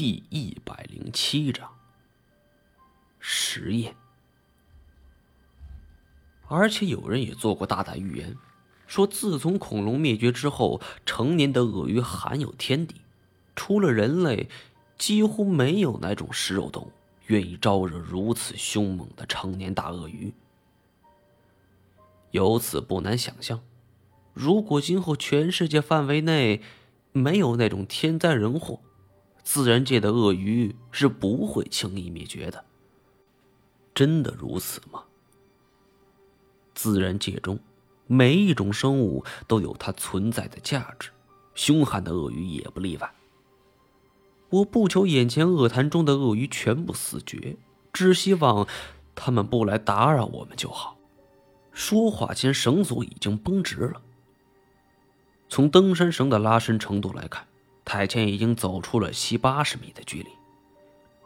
第一百零七章实验。而且有人也做过大胆预言，说自从恐龙灭绝之后，成年的鳄鱼罕有天敌，除了人类，几乎没有哪种食肉动物愿意招惹如此凶猛的成年大鳄鱼。由此不难想象，如果今后全世界范围内没有那种天灾人祸，自然界的鳄鱼是不会轻易灭绝的。真的如此吗？自然界中，每一种生物都有它存在的价值，凶悍的鳄鱼也不例外。我不求眼前鳄潭中的鳄鱼全部死绝，只希望他们不来打扰我们就好。说话间，绳索已经绷直了。从登山绳的拉伸程度来看，太谦已经走出了七八十米的距离。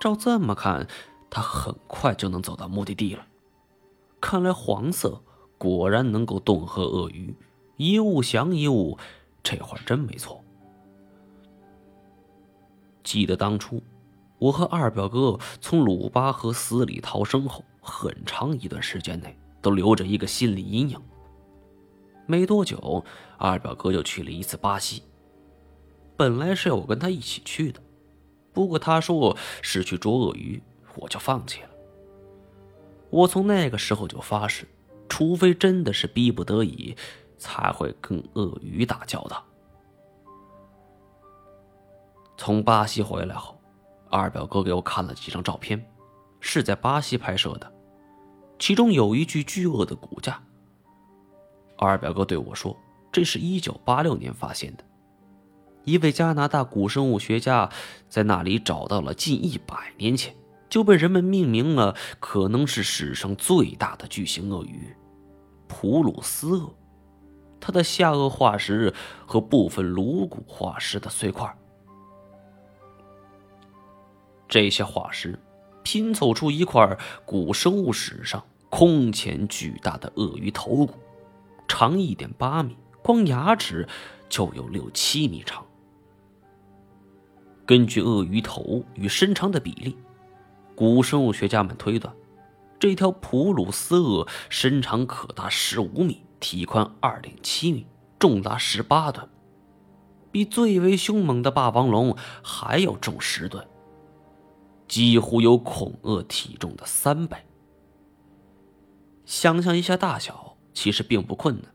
照这么看，他很快就能走到目的地了。看来黄色。果然能够恫吓鳄鱼，一物降一物，这话真没错。记得当初，我和二表哥从鲁巴河死里逃生后，很长一段时间内都留着一个心理阴影。没多久，二表哥就去了一次巴西。本来是要我跟他一起去的，不过他说是去捉鳄鱼，我就放弃了。我从那个时候就发誓。除非真的是逼不得已，才会跟鳄鱼打交道。从巴西回来后，二表哥给我看了几张照片，是在巴西拍摄的，其中有一具巨鳄的骨架。二表哥对我说：“这是一九八六年发现的，一位加拿大古生物学家在那里找到了近一百年前。”就被人们命名了，可能是史上最大的巨型鳄鱼——普鲁斯鳄。它的下颚化石和部分颅骨化石的碎块，这些化石拼凑出一块古生物史上空前巨大的鳄鱼头骨，长一点八米，光牙齿就有六七米长。根据鳄鱼头与身长的比例。古生物学家们推断，这条普鲁斯鳄身长可达十五米，体宽二点七米，重达十八吨，比最为凶猛的霸王龙还要重十吨，几乎有恐鳄体重的三倍。想象一下大小，其实并不困难。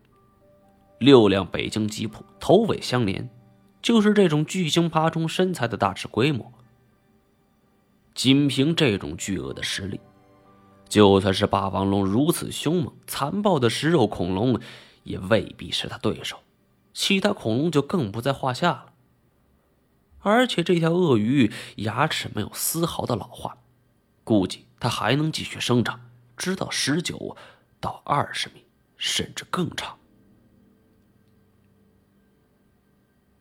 六辆北京吉普头尾相连，就是这种巨型爬虫身材的大致规模。仅凭这种巨鳄的实力，就算是霸王龙如此凶猛残暴的食肉恐龙，也未必是他对手。其他恐龙就更不在话下了。而且这条鳄鱼牙齿没有丝毫的老化，估计它还能继续生长，直到十九到二十米，甚至更长。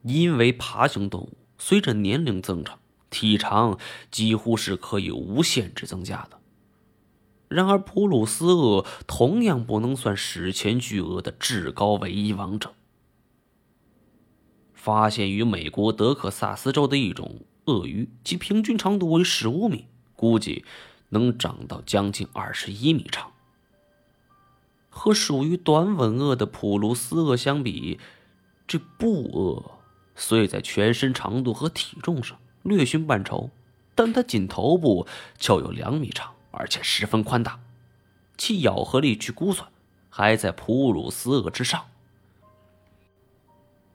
因为爬行动物随着年龄增长。体长几乎是可以无限制增加的。然而，普鲁斯鳄同样不能算史前巨鳄的至高唯一王者。发现于美国德克萨斯州的一种鳄鱼，其平均长度为十五米，估计能长到将近二十一米长。和属于短吻鳄的普鲁斯鳄相比，这布鳄虽在全身长度和体重上，略逊半筹，但它仅头部就有两米长，而且十分宽大，其咬合力去估算，还在普鲁斯鳄之上。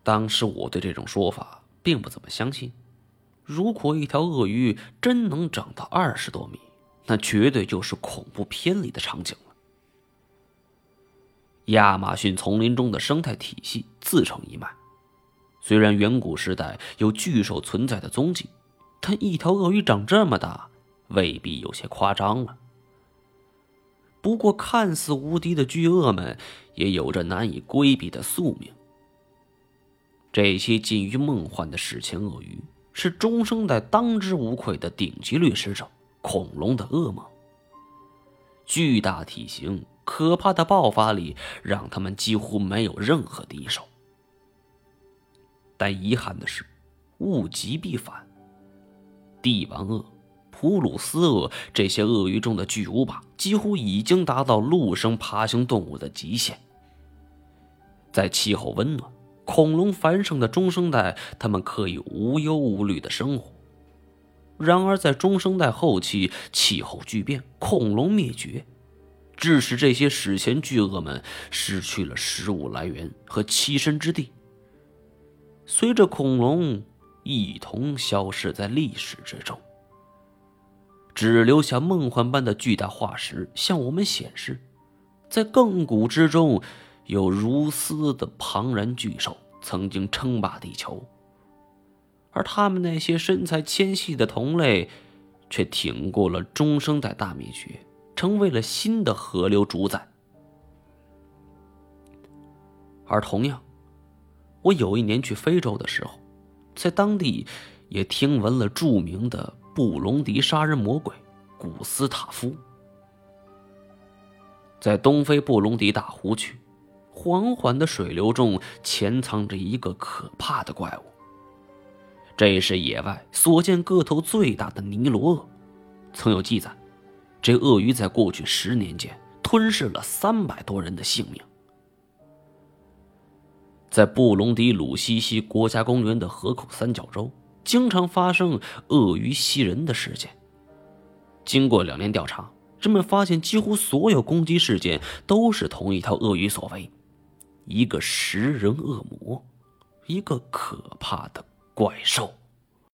当时我对这种说法并不怎么相信。如果一条鳄鱼真能长到二十多米，那绝对就是恐怖片里的场景了。亚马逊丛林中的生态体系自成一脉。虽然远古时代有巨兽存在的踪迹，但一条鳄鱼长这么大，未必有些夸张了。不过，看似无敌的巨鳄们也有着难以规避的宿命。这些近于梦幻的史前鳄鱼，是中生代当之无愧的顶级掠食者，恐龙的噩梦。巨大体型、可怕的爆发力，让他们几乎没有任何敌手。但遗憾的是，物极必反。帝王鳄、普鲁斯鳄这些鳄鱼中的巨无霸，几乎已经达到陆生爬行动物的极限。在气候温暖、恐龙繁盛的中生代，它们可以无忧无虑的生活。然而，在中生代后期，气候巨变，恐龙灭绝，致使这些史前巨鳄们失去了食物来源和栖身之地。随着恐龙一同消失在历史之中，只留下梦幻般的巨大化石，向我们显示，在亘古之中，有如斯的庞然巨兽曾经称霸地球。而他们那些身材纤细的同类，却挺过了中生代大灭绝，成为了新的河流主宰。而同样，我有一年去非洲的时候，在当地也听闻了著名的布隆迪杀人魔鬼古斯塔夫。在东非布隆迪大湖区，缓缓的水流中潜藏着一个可怕的怪物。这是野外所见个头最大的尼罗鳄，曾有记载，这鳄鱼在过去十年间吞噬了三百多人的性命。在布隆迪鲁西西国家公园的河口三角洲，经常发生鳄鱼袭人的事件。经过两年调查，人们发现几乎所有攻击事件都是同一条鳄鱼所为，一个食人恶魔，一个可怕的。怪兽。